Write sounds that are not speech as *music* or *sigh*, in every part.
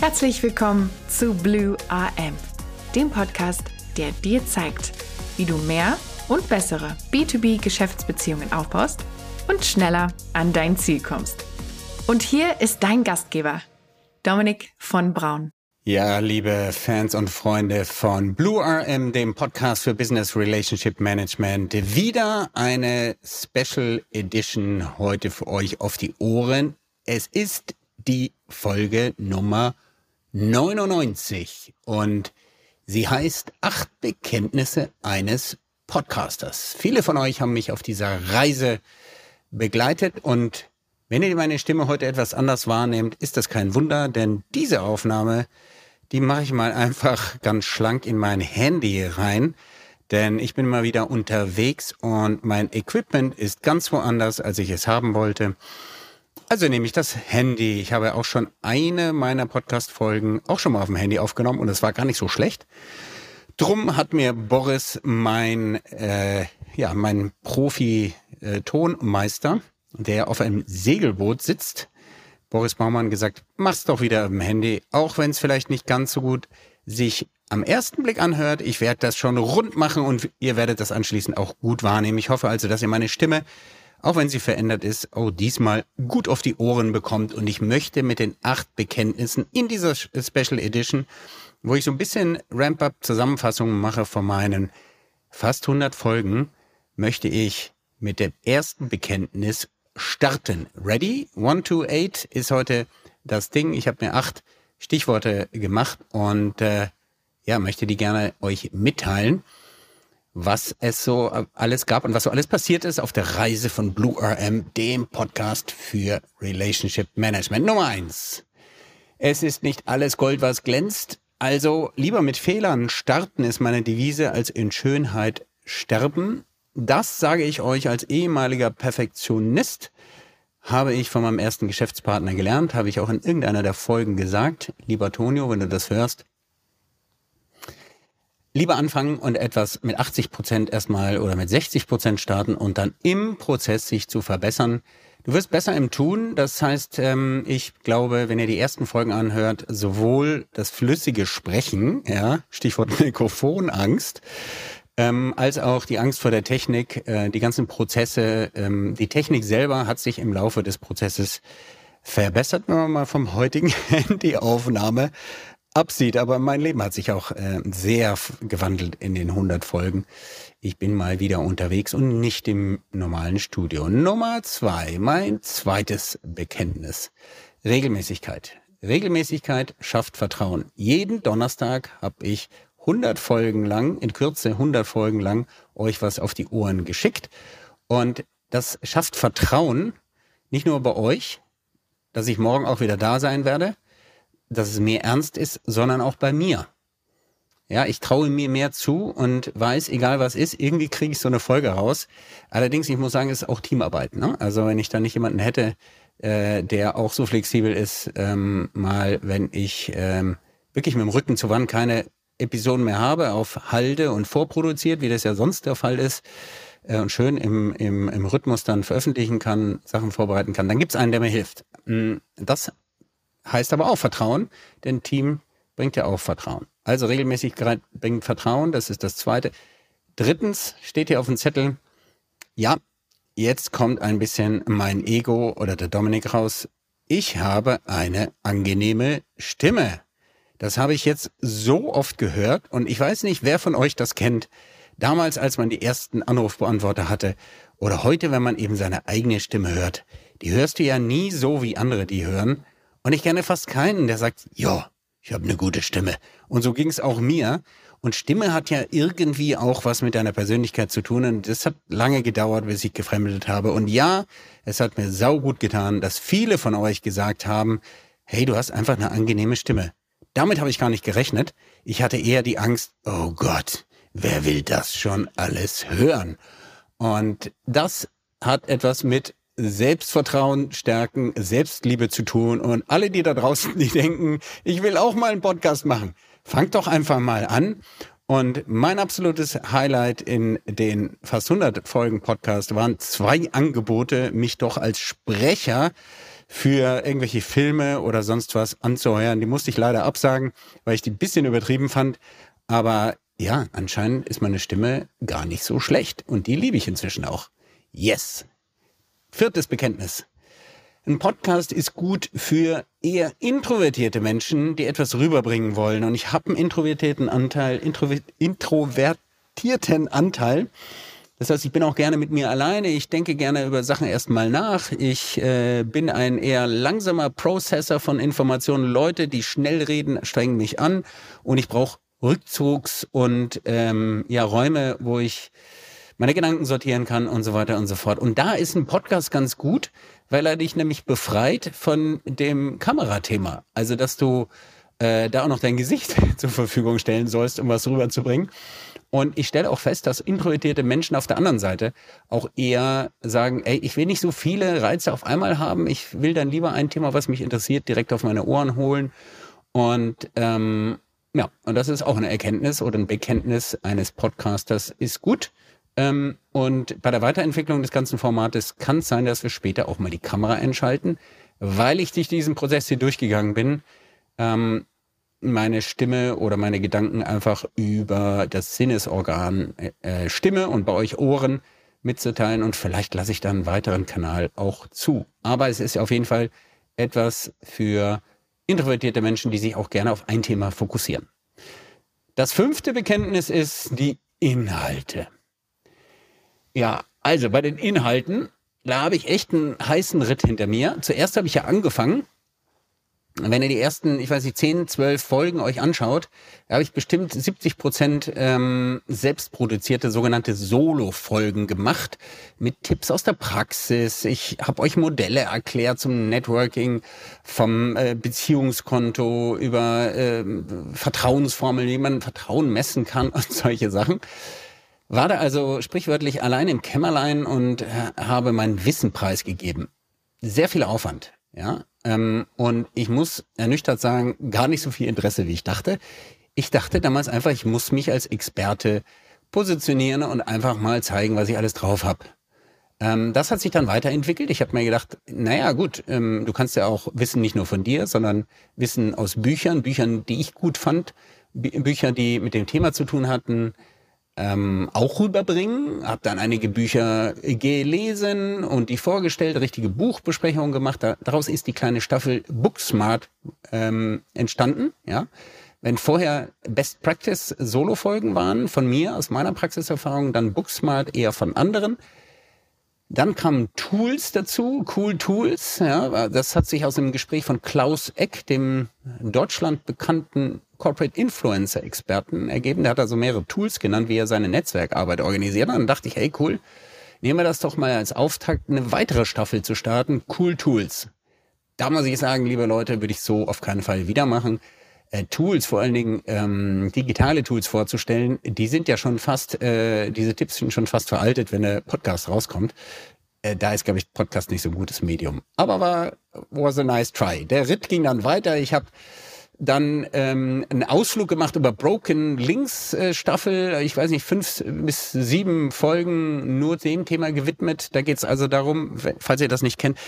Herzlich willkommen zu Blue AM, dem Podcast, der dir zeigt, wie du mehr und bessere B2B-Geschäftsbeziehungen aufbaust und schneller an dein Ziel kommst. Und hier ist dein Gastgeber, Dominik von Braun. Ja, liebe Fans und Freunde von Blue RM, dem Podcast für Business Relationship Management, wieder eine Special Edition heute für euch auf die Ohren. Es ist die Folge Nummer 99 und sie heißt Acht Bekenntnisse eines Podcasters. Viele von euch haben mich auf dieser Reise begleitet und wenn ihr meine Stimme heute etwas anders wahrnehmt, ist das kein Wunder, denn diese Aufnahme, die mache ich mal einfach ganz schlank in mein Handy rein, denn ich bin mal wieder unterwegs und mein Equipment ist ganz woanders, als ich es haben wollte. Also nehme ich das Handy. Ich habe auch schon eine meiner Podcast-Folgen auch schon mal auf dem Handy aufgenommen und es war gar nicht so schlecht. Drum hat mir Boris mein, äh, ja, mein Profi-Tonmeister, der auf einem Segelboot sitzt, Boris Baumann gesagt, mach's doch wieder im Handy, auch wenn es vielleicht nicht ganz so gut sich am ersten Blick anhört. Ich werde das schon rund machen und ihr werdet das anschließend auch gut wahrnehmen. Ich hoffe also, dass ihr meine Stimme, auch wenn sie verändert ist, auch diesmal gut auf die Ohren bekommt. Und ich möchte mit den acht Bekenntnissen in dieser Special Edition, wo ich so ein bisschen Ramp-Up-Zusammenfassungen mache von meinen fast 100 Folgen, möchte ich mit dem ersten Bekenntnis starten. Ready? One, two, eight ist heute das Ding. Ich habe mir acht Stichworte gemacht und äh, ja, möchte die gerne euch mitteilen, was es so alles gab und was so alles passiert ist auf der Reise von Blue RM, dem Podcast für Relationship Management. Nummer eins. Es ist nicht alles Gold, was glänzt. Also lieber mit Fehlern starten ist meine Devise als in Schönheit sterben. Das sage ich euch als ehemaliger Perfektionist, habe ich von meinem ersten Geschäftspartner gelernt, habe ich auch in irgendeiner der Folgen gesagt. Lieber Tonio, wenn du das hörst, lieber anfangen und etwas mit 80 Prozent erstmal oder mit 60 Prozent starten und dann im Prozess sich zu verbessern. Du wirst besser im Tun. Das heißt, ähm, ich glaube, wenn ihr die ersten Folgen anhört, sowohl das flüssige Sprechen, ja, Stichwort *laughs* Mikrofonangst, ähm, als auch die Angst vor der Technik, äh, die ganzen Prozesse. Ähm, die Technik selber hat sich im Laufe des Prozesses verbessert, wenn man mal vom heutigen *laughs* Handyaufnahme absieht. Aber mein Leben hat sich auch äh, sehr gewandelt in den 100 Folgen. Ich bin mal wieder unterwegs und nicht im normalen Studio. Nummer zwei, mein zweites Bekenntnis. Regelmäßigkeit. Regelmäßigkeit schafft Vertrauen. Jeden Donnerstag habe ich 100 Folgen lang, in Kürze 100 Folgen lang, euch was auf die Ohren geschickt. Und das schafft Vertrauen, nicht nur bei euch, dass ich morgen auch wieder da sein werde, dass es mir ernst ist, sondern auch bei mir. Ja, ich traue mir mehr zu und weiß, egal was ist, irgendwie kriege ich so eine Folge raus. Allerdings, ich muss sagen, es ist auch Teamarbeit. Ne? Also wenn ich da nicht jemanden hätte, äh, der auch so flexibel ist, ähm, mal, wenn ich ähm, wirklich mit dem Rücken zur Wand keine Episoden mehr habe, auf Halde und vorproduziert, wie das ja sonst der Fall ist, äh, und schön im, im, im Rhythmus dann veröffentlichen kann, Sachen vorbereiten kann, dann gibt es einen, der mir hilft. Mm, das heißt aber auch Vertrauen, denn Team bringt ja auch Vertrauen. Also Regelmäßigkeit bringt Vertrauen, das ist das Zweite. Drittens steht hier auf dem Zettel, ja, jetzt kommt ein bisschen mein Ego oder der Dominik raus. Ich habe eine angenehme Stimme. Das habe ich jetzt so oft gehört und ich weiß nicht, wer von euch das kennt. Damals, als man die ersten Anrufbeantworter hatte oder heute, wenn man eben seine eigene Stimme hört, die hörst du ja nie so, wie andere die hören. Und ich kenne fast keinen, der sagt, ja, ich habe eine gute Stimme. Und so ging es auch mir. Und Stimme hat ja irgendwie auch was mit deiner Persönlichkeit zu tun. Und das hat lange gedauert, bis ich gefremdet habe. Und ja, es hat mir saugut getan, dass viele von euch gesagt haben, hey, du hast einfach eine angenehme Stimme. Damit habe ich gar nicht gerechnet. Ich hatte eher die Angst, oh Gott, wer will das schon alles hören? Und das hat etwas mit Selbstvertrauen stärken, Selbstliebe zu tun. Und alle, die da draußen, *laughs* die denken, ich will auch mal einen Podcast machen, fangt doch einfach mal an. Und mein absolutes Highlight in den fast 100 Folgen Podcast waren zwei Angebote, mich doch als Sprecher für irgendwelche Filme oder sonst was anzuheuern. Die musste ich leider absagen, weil ich die ein bisschen übertrieben fand. Aber ja, anscheinend ist meine Stimme gar nicht so schlecht. Und die liebe ich inzwischen auch. Yes. Viertes Bekenntnis. Ein Podcast ist gut für eher introvertierte Menschen, die etwas rüberbringen wollen. Und ich habe einen introvertierten Anteil, introver introvertierten Anteil. Das heißt, ich bin auch gerne mit mir alleine. Ich denke gerne über Sachen erstmal nach. Ich äh, bin ein eher langsamer Prozessor von Informationen. Leute, die schnell reden, strengen mich an. Und ich brauche Rückzugs- und ähm, ja, Räume, wo ich meine Gedanken sortieren kann und so weiter und so fort. Und da ist ein Podcast ganz gut, weil er dich nämlich befreit von dem Kamerathema. Also, dass du äh, da auch noch dein Gesicht *laughs* zur Verfügung stellen sollst, um was rüberzubringen. Und ich stelle auch fest, dass introvertierte Menschen auf der anderen Seite auch eher sagen, ey, ich will nicht so viele Reize auf einmal haben. Ich will dann lieber ein Thema, was mich interessiert, direkt auf meine Ohren holen. Und ähm, ja, und das ist auch eine Erkenntnis oder ein Bekenntnis eines Podcasters ist gut. Ähm, und bei der Weiterentwicklung des ganzen Formates kann es sein, dass wir später auch mal die Kamera einschalten, weil ich durch diesen Prozess hier durchgegangen bin, ähm, meine Stimme oder meine Gedanken einfach über das Sinnesorgan äh, Stimme und bei euch Ohren mitzuteilen und vielleicht lasse ich dann einen weiteren Kanal auch zu. Aber es ist auf jeden Fall etwas für introvertierte Menschen, die sich auch gerne auf ein Thema fokussieren. Das fünfte Bekenntnis ist die Inhalte. Ja, also bei den Inhalten, da habe ich echt einen heißen Ritt hinter mir. Zuerst habe ich ja angefangen wenn ihr die ersten, ich weiß nicht, 10, 12 Folgen euch anschaut, da habe ich bestimmt 70 Prozent ähm, selbstproduzierte sogenannte Solo-Folgen gemacht mit Tipps aus der Praxis. Ich habe euch Modelle erklärt zum Networking, vom äh, Beziehungskonto über äh, Vertrauensformeln, wie man Vertrauen messen kann *laughs* und solche Sachen. War da also sprichwörtlich allein im Kämmerlein und äh, habe meinen Wissen preisgegeben. Sehr viel Aufwand. Ja, ähm, und ich muss ernüchtert sagen, gar nicht so viel Interesse, wie ich dachte. Ich dachte damals einfach, ich muss mich als Experte positionieren und einfach mal zeigen, was ich alles drauf habe. Ähm, das hat sich dann weiterentwickelt. Ich habe mir gedacht, naja gut, ähm, du kannst ja auch Wissen nicht nur von dir, sondern Wissen aus Büchern, Büchern, die ich gut fand, Bücher, die mit dem Thema zu tun hatten, ähm, auch rüberbringen. Habe dann einige Bücher gelesen und die vorgestellt, richtige Buchbesprechungen gemacht. Daraus ist die kleine Staffel Booksmart ähm, entstanden. Ja, wenn vorher Best Practice Solo-Folgen waren von mir aus meiner Praxiserfahrung, dann Booksmart eher von anderen. Dann kamen Tools dazu, Cool Tools. Ja, das hat sich aus dem Gespräch von Klaus Eck, dem Deutschland bekannten Corporate Influencer Experten ergeben. Der hat also mehrere Tools genannt, wie er seine Netzwerkarbeit organisiert. Und dann dachte ich, hey cool, nehmen wir das doch mal als Auftakt, eine weitere Staffel zu starten. Cool Tools. Da muss ich sagen, liebe Leute, würde ich so auf keinen Fall wieder machen. Äh, Tools, vor allen Dingen ähm, digitale Tools vorzustellen, die sind ja schon fast, äh, diese Tipps sind schon fast veraltet, wenn der Podcast rauskommt. Äh, da ist, glaube ich, Podcast nicht so ein gutes Medium. Aber war was a nice try. Der Ritt ging dann weiter. Ich habe dann ähm, einen Ausflug gemacht über Broken Links äh, Staffel, ich weiß nicht, fünf bis sieben Folgen nur dem Thema gewidmet. Da geht's also darum, falls ihr das nicht kennt,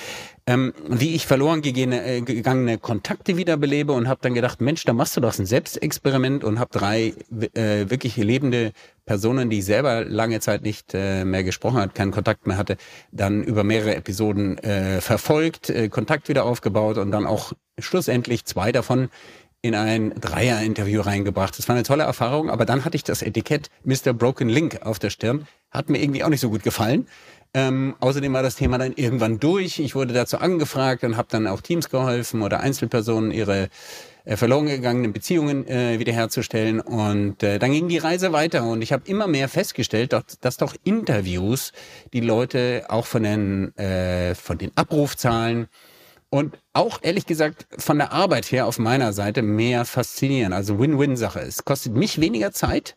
ähm, wie ich verloren gegangene, äh, gegangene Kontakte wiederbelebe und habe dann gedacht, Mensch, da machst du doch ein Selbstexperiment und habe drei äh, wirklich lebende Personen, die ich selber lange Zeit nicht äh, mehr gesprochen hat, keinen Kontakt mehr hatte, dann über mehrere Episoden äh, verfolgt, äh, Kontakt wieder aufgebaut und dann auch schlussendlich zwei davon in ein Dreier-Interview reingebracht. Das war eine tolle Erfahrung, aber dann hatte ich das Etikett Mr. Broken Link auf der Stirn. Hat mir irgendwie auch nicht so gut gefallen. Ähm, außerdem war das Thema dann irgendwann durch. Ich wurde dazu angefragt und habe dann auch Teams geholfen oder Einzelpersonen ihre äh, verloren gegangenen Beziehungen äh, wiederherzustellen. Und äh, dann ging die Reise weiter und ich habe immer mehr festgestellt, dass, dass doch Interviews die Leute auch von den, äh, von den Abrufzahlen und auch ehrlich gesagt von der Arbeit her auf meiner Seite mehr faszinieren. Also Win-Win-Sache. Es kostet mich weniger Zeit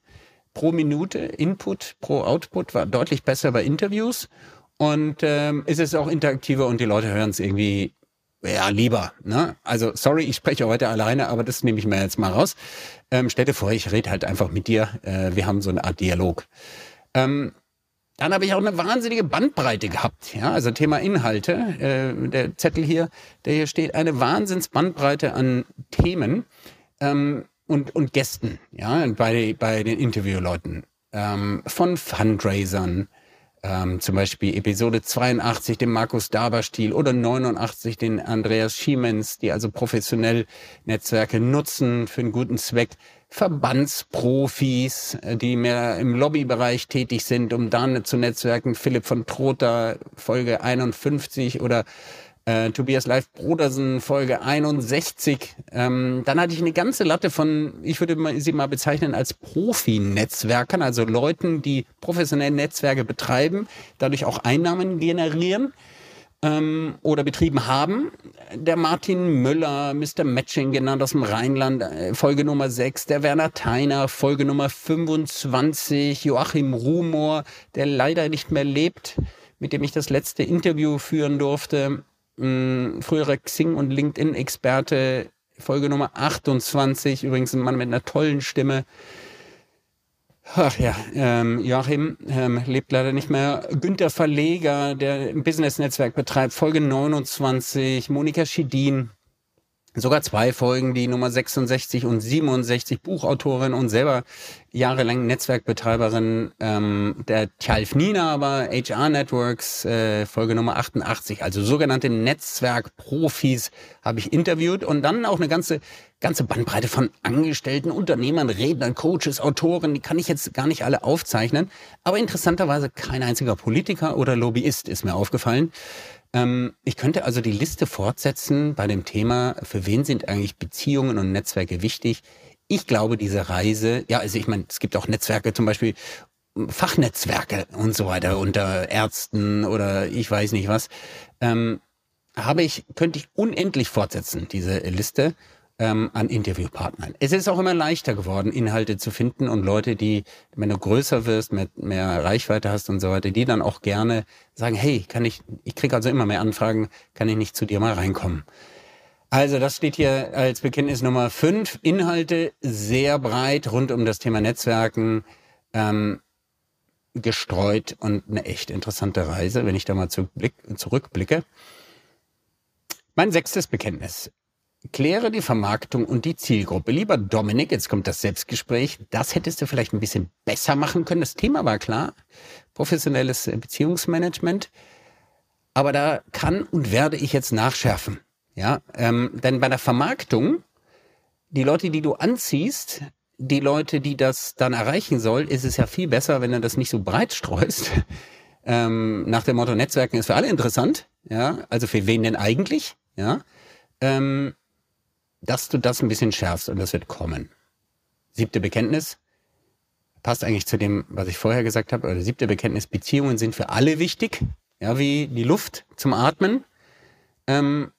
pro Minute. Input pro Output war deutlich besser bei Interviews. Und ähm, ist es auch interaktiver und die Leute hören es irgendwie ja, lieber. Ne? Also, sorry, ich spreche heute alleine, aber das nehme ich mir jetzt mal raus. Ähm, stell dir vor, ich rede halt einfach mit dir. Äh, wir haben so eine Art Dialog. Ähm, Dann habe ich auch eine wahnsinnige Bandbreite gehabt. Ja, also Thema Inhalte. Äh, der Zettel hier, der hier steht, eine Wahnsinnsbandbreite an Themen ähm, und, und Gästen, ja, bei, bei den Interviewleuten. Ähm, von Fundraisern, ähm, zum Beispiel Episode 82 den Markus Daber-Stil oder 89 den Andreas Schiemens, die also professionell Netzwerke nutzen für einen guten Zweck. Verbandsprofis, äh, die mehr im Lobbybereich tätig sind, um dann zu netzwerken. Philipp von Trotha, Folge 51 oder äh, Tobias Live Brodersen, Folge 61. Ähm, dann hatte ich eine ganze Latte von, ich würde sie mal bezeichnen als Profi-Netzwerkern, also Leuten, die professionell Netzwerke betreiben, dadurch auch Einnahmen generieren ähm, oder betrieben haben. Der Martin Müller, Mr. Matching genannt aus dem Rheinland, äh, Folge Nummer 6. Der Werner Theiner, Folge Nummer 25. Joachim Rumor, der leider nicht mehr lebt, mit dem ich das letzte Interview führen durfte mh, früherer Xing- und LinkedIn-Experte, Folge Nummer 28, übrigens ein Mann mit einer tollen Stimme. Ach ja, ähm, Joachim ähm, lebt leider nicht mehr. Günther Verleger, der ein Business-Netzwerk betreibt, Folge 29, Monika Schidin, sogar zwei Folgen, die Nummer 66 und 67, Buchautorin und selber jahrelang Netzwerkbetreiberin ähm, der Tjalf Nina, aber HR Networks, äh, Folge Nummer 88, also sogenannte Netzwerkprofis habe ich interviewt und dann auch eine ganze ganze Bandbreite von Angestellten, Unternehmern, Rednern, Coaches, Autoren, die kann ich jetzt gar nicht alle aufzeichnen, aber interessanterweise kein einziger Politiker oder Lobbyist ist mir aufgefallen. Ähm, ich könnte also die Liste fortsetzen bei dem Thema, für wen sind eigentlich Beziehungen und Netzwerke wichtig. Ich glaube, diese Reise, ja, also ich meine, es gibt auch Netzwerke, zum Beispiel Fachnetzwerke und so weiter unter Ärzten oder ich weiß nicht was. Ähm, habe ich, könnte ich unendlich fortsetzen, diese Liste ähm, an Interviewpartnern. Es ist auch immer leichter geworden, Inhalte zu finden und Leute, die, wenn du größer wirst, mit mehr Reichweite hast und so weiter, die dann auch gerne sagen, hey, kann ich, ich kriege also immer mehr Anfragen, kann ich nicht zu dir mal reinkommen? Also das steht hier als Bekenntnis Nummer 5. Inhalte sehr breit rund um das Thema Netzwerken ähm, gestreut und eine echt interessante Reise, wenn ich da mal zurückblicke. Mein sechstes Bekenntnis. Kläre die Vermarktung und die Zielgruppe. Lieber Dominik, jetzt kommt das Selbstgespräch. Das hättest du vielleicht ein bisschen besser machen können. Das Thema war klar. Professionelles Beziehungsmanagement. Aber da kann und werde ich jetzt nachschärfen. Ja, ähm, denn bei der Vermarktung, die Leute, die du anziehst, die Leute, die das dann erreichen soll, ist es ja viel besser, wenn du das nicht so breit streust. *laughs* Ähm, nach dem Motto Netzwerken ist für alle interessant. Ja, also für wen denn eigentlich? Ja, ähm, dass du das ein bisschen schärfst und das wird kommen. Siebte Bekenntnis passt eigentlich zu dem, was ich vorher gesagt habe. Oder siebte Bekenntnis: Beziehungen sind für alle wichtig, ja, wie die Luft zum Atmen. Ähm,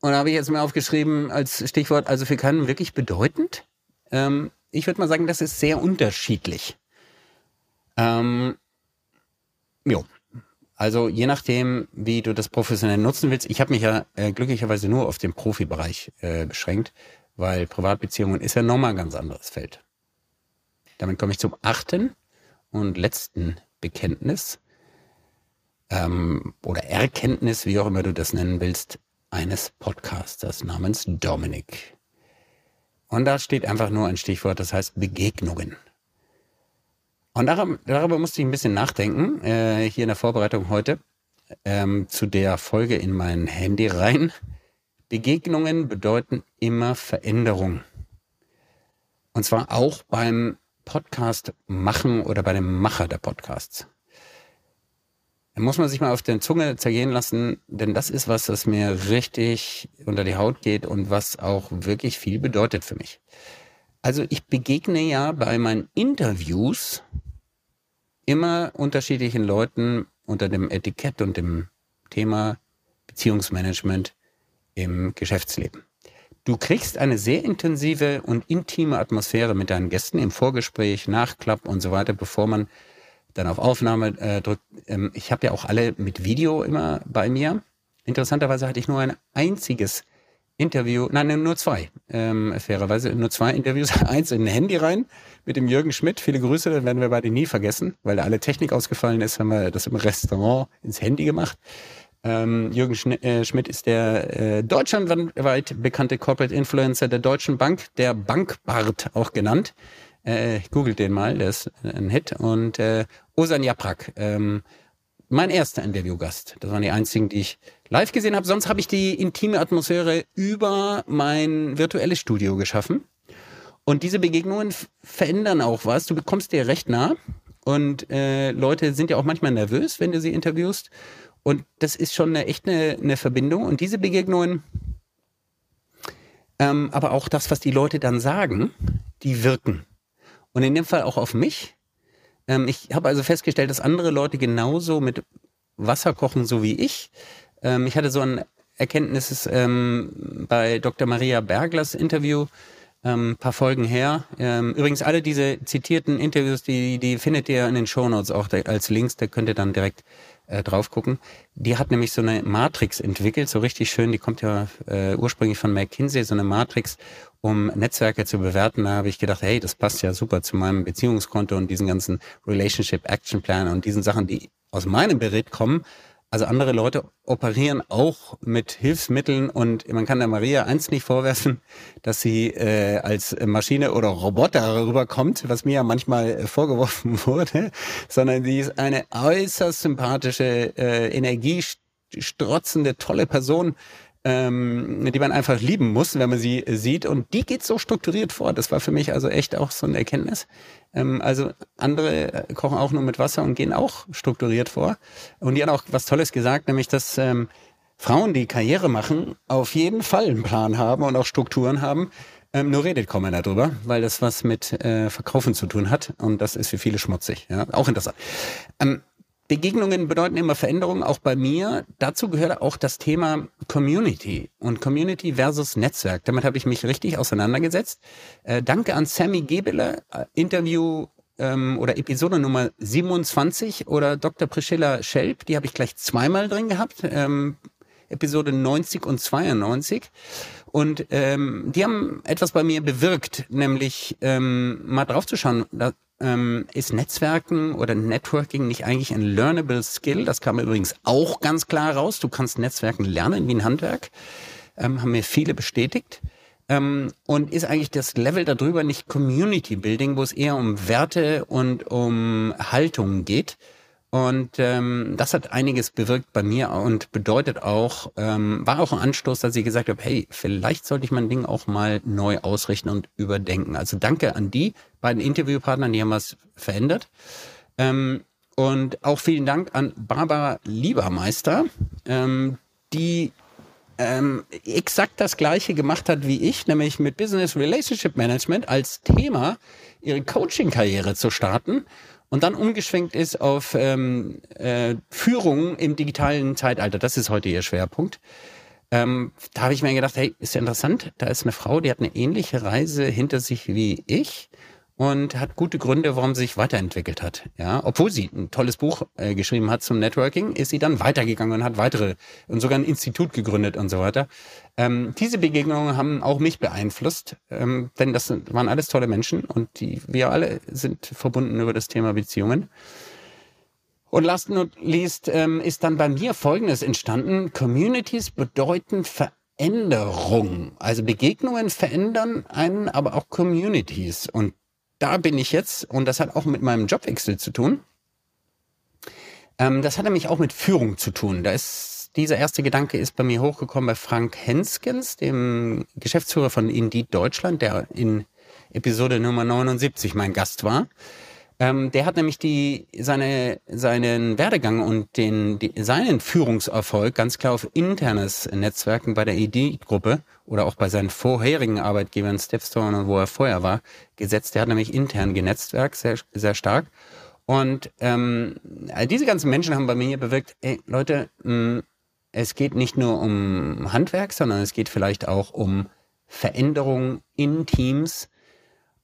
und da habe ich jetzt mal aufgeschrieben als Stichwort, also für keinen wirklich bedeutend. Ähm, ich würde mal sagen, das ist sehr unterschiedlich. Ähm, jo, also je nachdem, wie du das professionell nutzen willst. Ich habe mich ja äh, glücklicherweise nur auf den Profibereich äh, beschränkt, weil Privatbeziehungen ist ja nochmal ein ganz anderes Feld. Damit komme ich zum achten und letzten Bekenntnis ähm, oder Erkenntnis, wie auch immer du das nennen willst, eines Podcasters namens Dominik. Und da steht einfach nur ein Stichwort, das heißt Begegnungen. Und darüber, darüber musste ich ein bisschen nachdenken, äh, hier in der Vorbereitung heute, ähm, zu der Folge in mein Handy rein. Begegnungen bedeuten immer Veränderung. Und zwar auch beim Podcast machen oder bei dem Macher der Podcasts. Da muss man sich mal auf der Zunge zergehen lassen, denn das ist was, das mir richtig unter die Haut geht und was auch wirklich viel bedeutet für mich. Also ich begegne ja bei meinen Interviews immer unterschiedlichen Leuten unter dem Etikett und dem Thema Beziehungsmanagement im Geschäftsleben. Du kriegst eine sehr intensive und intime Atmosphäre mit deinen Gästen im Vorgespräch, Nachklapp und so weiter, bevor man dann auf Aufnahme äh, drückt. Ähm, ich habe ja auch alle mit Video immer bei mir. Interessanterweise hatte ich nur ein einziges Interview, nein, nur zwei, ähm, fairerweise nur zwei Interviews. *laughs* Eins in ein Handy rein mit dem Jürgen Schmidt. Viele Grüße, dann werden wir beide nie vergessen, weil da alle Technik ausgefallen ist, haben wir das im Restaurant ins Handy gemacht. Ähm, Jürgen Schn äh, Schmidt ist der äh, deutschlandweit bekannte Corporate Influencer der Deutschen Bank, der Bankbart auch genannt. Äh, googelt den mal, der ist ein Hit. Und äh, Osan Japrak, ähm, mein erster Interviewgast. Das waren die einzigen, die ich live gesehen habe. Sonst habe ich die intime Atmosphäre über mein virtuelles Studio geschaffen. Und diese Begegnungen verändern auch was. Du bekommst dir recht nah. Und äh, Leute sind ja auch manchmal nervös, wenn du sie interviewst. Und das ist schon eine, echt eine, eine Verbindung. Und diese Begegnungen, ähm, aber auch das, was die Leute dann sagen, die wirken. Und in dem Fall auch auf mich. Ähm, ich habe also festgestellt, dass andere Leute genauso mit Wasser kochen, so wie ich. Ähm, ich hatte so ein Erkenntnis ähm, bei Dr. Maria Berglers Interview ähm, paar Folgen her. Ähm, übrigens alle diese zitierten Interviews, die, die findet ihr in den Shownotes auch als Links, da könnt ihr dann direkt äh, drauf gucken. Die hat nämlich so eine Matrix entwickelt, so richtig schön, die kommt ja äh, ursprünglich von McKinsey, so eine Matrix, um Netzwerke zu bewerten. Da habe ich gedacht, hey, das passt ja super zu meinem Beziehungskonto und diesen ganzen Relationship Action Plan und diesen Sachen, die aus meinem Bericht kommen, also andere Leute operieren auch mit Hilfsmitteln und man kann der Maria eins nicht vorwerfen, dass sie äh, als Maschine oder Roboter rüberkommt, was mir ja manchmal äh, vorgeworfen *laughs* wurde, sondern sie ist eine äußerst sympathische, äh, energiestrotzende, tolle Person, ähm, die man einfach lieben muss, wenn man sie sieht. Und die geht so strukturiert vor. Das war für mich also echt auch so eine Erkenntnis. Ähm, also andere kochen auch nur mit Wasser und gehen auch strukturiert vor. Und die hat auch was Tolles gesagt, nämlich dass ähm, Frauen, die Karriere machen, auf jeden Fall einen Plan haben und auch Strukturen haben. Ähm, nur redet kaum einer darüber, weil das was mit äh, Verkaufen zu tun hat und das ist für viele schmutzig. Ja? Auch interessant. Ähm, Begegnungen bedeuten immer Veränderungen, auch bei mir. Dazu gehört auch das Thema Community und Community versus Netzwerk. Damit habe ich mich richtig auseinandergesetzt. Äh, danke an Sammy Gebele, äh, Interview ähm, oder Episode Nummer 27 oder Dr. Priscilla Schelp, die habe ich gleich zweimal drin gehabt. Ähm, Episode 90 und 92. Und ähm, die haben etwas bei mir bewirkt, nämlich ähm, mal draufzuschauen, ähm, ist Netzwerken oder Networking nicht eigentlich ein learnable Skill? Das kam übrigens auch ganz klar raus. Du kannst Netzwerken lernen wie ein Handwerk. Ähm, haben mir viele bestätigt. Ähm, und ist eigentlich das Level darüber nicht Community Building, wo es eher um Werte und um Haltung geht? Und ähm, das hat einiges bewirkt bei mir und bedeutet auch, ähm, war auch ein Anstoß, dass ich gesagt habe, hey, vielleicht sollte ich mein Ding auch mal neu ausrichten und überdenken. Also danke an die beiden Interviewpartnern, die haben was verändert. Ähm, und auch vielen Dank an Barbara Liebermeister, ähm, die ähm, exakt das gleiche gemacht hat wie ich, nämlich mit Business Relationship Management als Thema ihre Coaching-Karriere zu starten und dann umgeschwenkt ist auf ähm, äh, Führung im digitalen Zeitalter. Das ist heute ihr Schwerpunkt. Ähm, da habe ich mir gedacht, hey, ist ja interessant, da ist eine Frau, die hat eine ähnliche Reise hinter sich wie ich und hat gute Gründe, warum sie sich weiterentwickelt hat. Ja, obwohl sie ein tolles Buch äh, geschrieben hat zum Networking, ist sie dann weitergegangen und hat weitere und sogar ein Institut gegründet und so weiter. Ähm, diese Begegnungen haben auch mich beeinflusst, ähm, denn das sind, waren alles tolle Menschen und die, wir alle sind verbunden über das Thema Beziehungen. Und last not least ähm, ist dann bei mir Folgendes entstanden. Communities bedeuten Veränderung. Also Begegnungen verändern einen, aber auch Communities. Und da bin ich jetzt, und das hat auch mit meinem Jobwechsel zu tun. Ähm, das hat nämlich auch mit Führung zu tun. Da ist dieser erste Gedanke ist bei mir hochgekommen bei Frank Henskens, dem Geschäftsführer von Indeed Deutschland, der in Episode Nummer 79 mein Gast war. Ähm, der hat nämlich die, seine, seinen Werdegang und den, die, seinen Führungserfolg ganz klar auf internes Netzwerken bei der ID-Gruppe oder auch bei seinen vorherigen Arbeitgebern Stepstone und wo er vorher war, gesetzt. Der hat nämlich intern genetzwerk sehr, sehr stark. Und ähm, diese ganzen Menschen haben bei mir bewirkt, ey Leute, mh, mm, es geht nicht nur um Handwerk, sondern es geht vielleicht auch um Veränderung in Teams,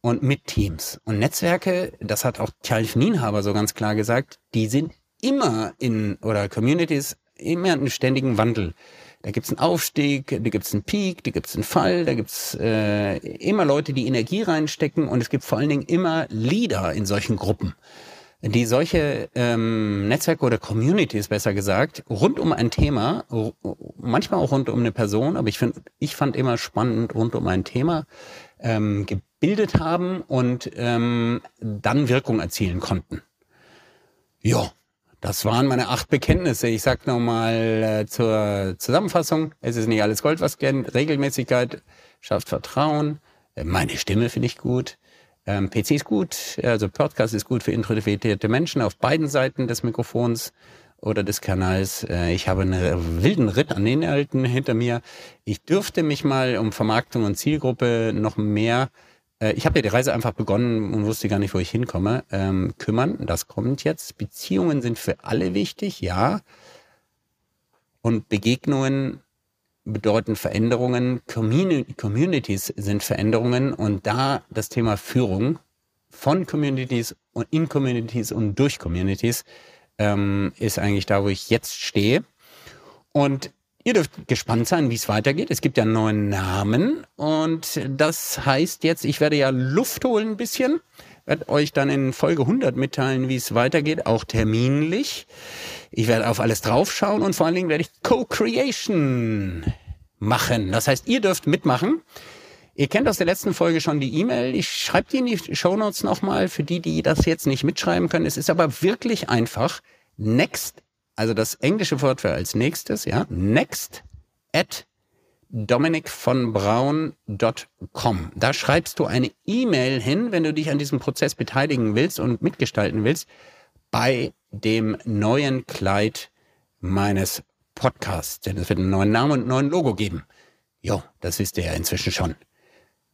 und mit Teams. Und Netzwerke, das hat auch Tjalf Nienhaber so ganz klar gesagt, die sind immer in, oder Communities, immer in ständigen Wandel. Da gibt's einen Aufstieg, da gibt's einen Peak, da gibt's einen Fall, da gibt's äh, immer Leute, die Energie reinstecken und es gibt vor allen Dingen immer Leader in solchen Gruppen die solche ähm, Netzwerke oder Communities, besser gesagt, rund um ein Thema, manchmal auch rund um eine Person, aber ich finde, ich fand immer spannend rund um ein Thema ähm, gebildet haben und ähm, dann Wirkung erzielen konnten. Ja, das waren meine acht Bekenntnisse. Ich sag nochmal äh, zur Zusammenfassung. Es ist nicht alles Gold, was glänzt. Regelmäßigkeit schafft Vertrauen. Äh, meine Stimme finde ich gut. Ähm, PC ist gut, also Podcast ist gut für introvertierte Menschen auf beiden Seiten des Mikrofons oder des Kanals. Äh, ich habe einen wilden Ritt an Inhalten hinter mir. Ich dürfte mich mal um Vermarktung und Zielgruppe noch mehr äh, ich habe ja die Reise einfach begonnen und wusste gar nicht, wo ich hinkomme. Ähm, kümmern, das kommt jetzt. Beziehungen sind für alle wichtig, ja. Und Begegnungen bedeuten Veränderungen, Communities sind Veränderungen und da das Thema Führung von Communities und in Communities und durch Communities ähm, ist eigentlich da, wo ich jetzt stehe. Und ihr dürft gespannt sein, wie es weitergeht. Es gibt ja einen neuen Namen und das heißt jetzt, ich werde ja Luft holen ein bisschen, werde euch dann in Folge 100 mitteilen, wie es weitergeht, auch terminlich. Ich werde auf alles draufschauen und vor allen Dingen werde ich Co-Creation machen. Das heißt, ihr dürft mitmachen. Ihr kennt aus der letzten Folge schon die E-Mail. Ich schreibe die in die Shownotes nochmal für die, die das jetzt nicht mitschreiben können. Es ist aber wirklich einfach. Next, also das englische Wort für als nächstes, ja, next at dominikvonbraun.com. Da schreibst du eine E-Mail hin, wenn du dich an diesem Prozess beteiligen willst und mitgestalten willst, bei dem neuen Kleid meines Podcasts. Denn es wird einen neuen Namen und einen neuen Logo geben. Jo, das wisst ihr ja inzwischen schon.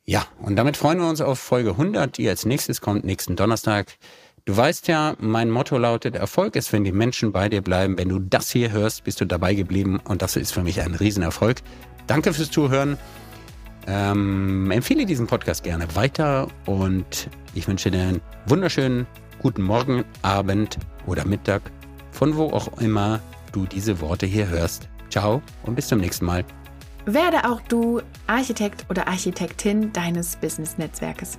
Ja, und damit freuen wir uns auf Folge 100, die als nächstes kommt, nächsten Donnerstag. Du weißt ja, mein Motto lautet, Erfolg ist, wenn die Menschen bei dir bleiben. Wenn du das hier hörst, bist du dabei geblieben und das ist für mich ein Riesenerfolg. Danke fürs Zuhören. Ähm, empfehle diesen Podcast gerne weiter und ich wünsche dir einen wunderschönen guten Morgen, Abend oder Mittag, von wo auch immer du diese Worte hier hörst. Ciao und bis zum nächsten Mal. Werde auch du Architekt oder Architektin deines Business-Netzwerkes.